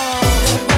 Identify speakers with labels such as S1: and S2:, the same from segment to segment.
S1: And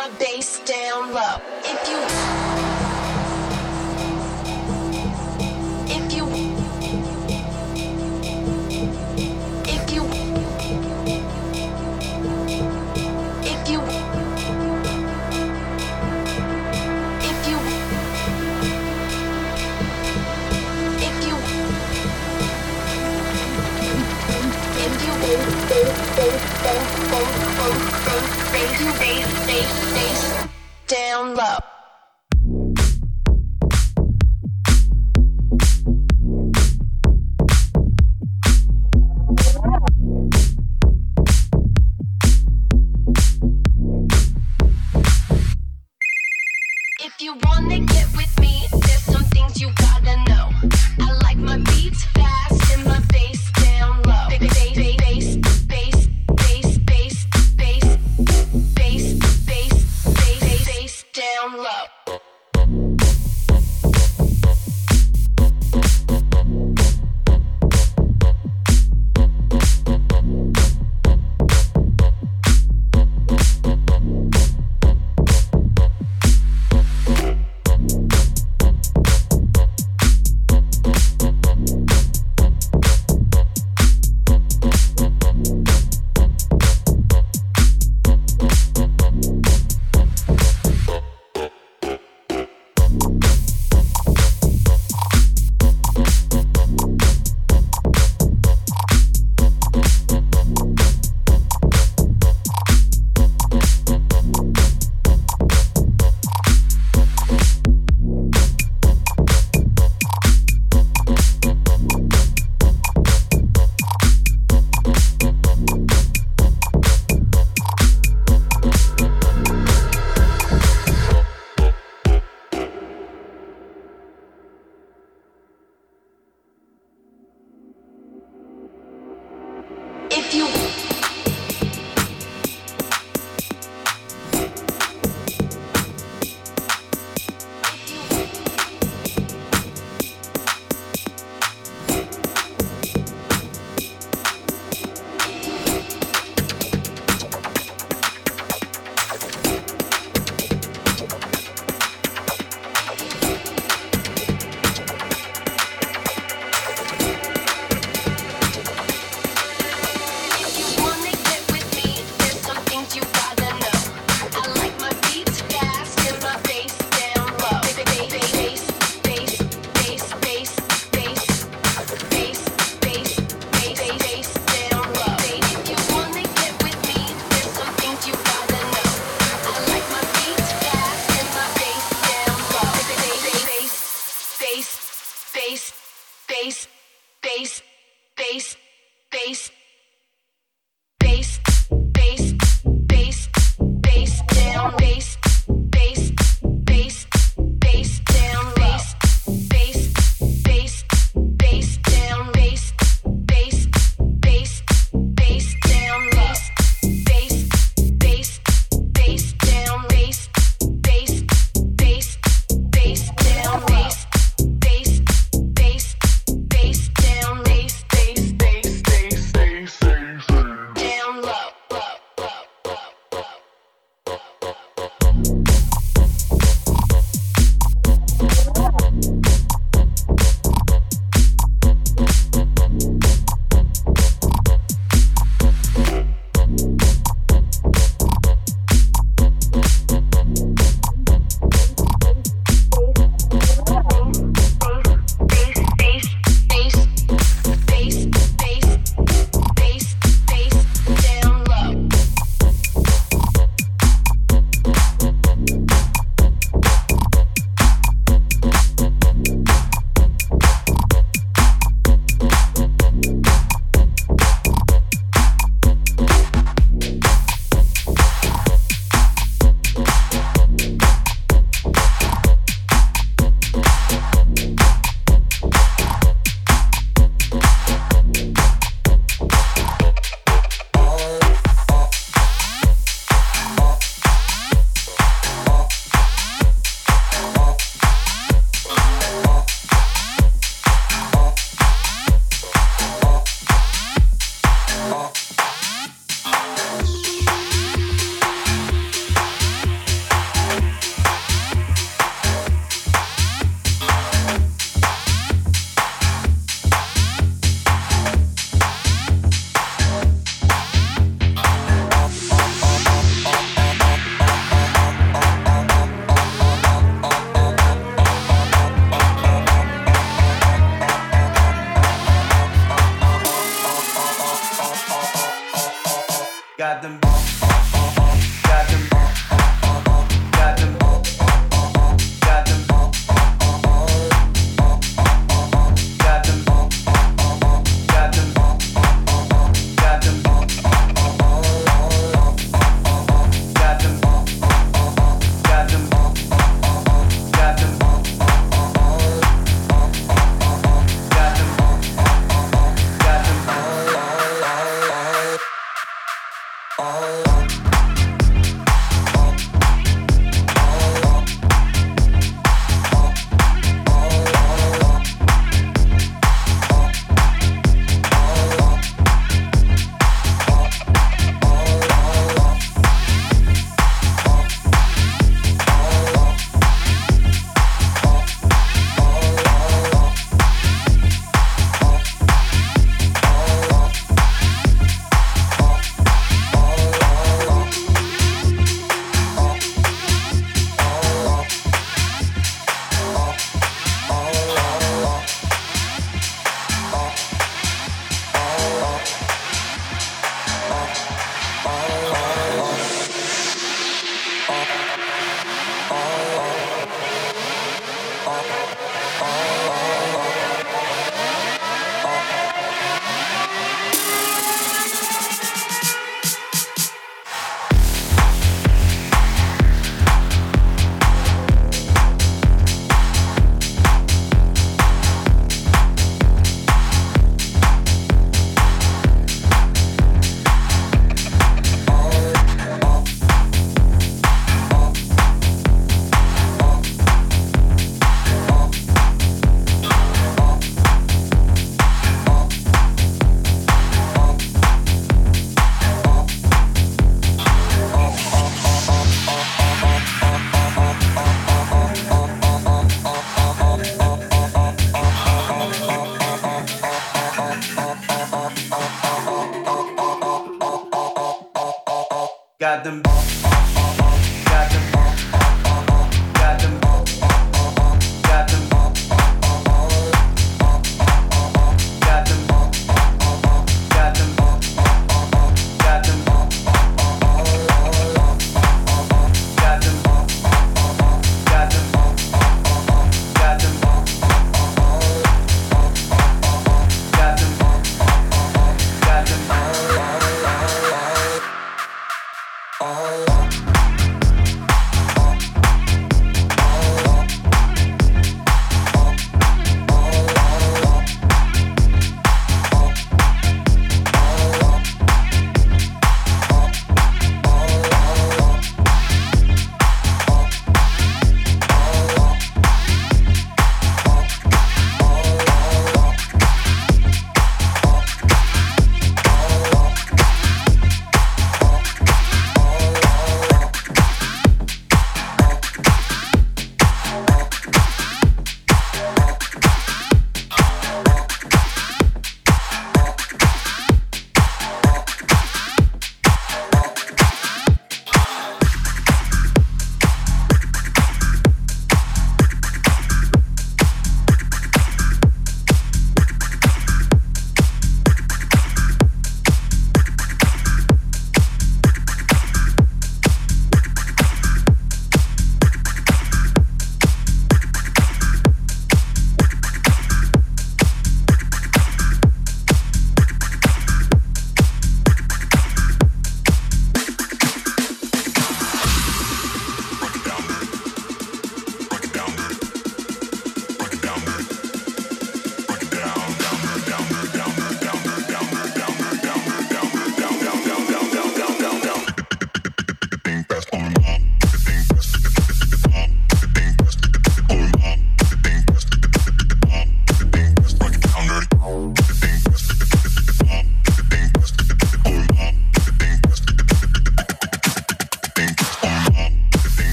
S2: my bass down low. If you
S3: face down low. Got
S4: them, got them.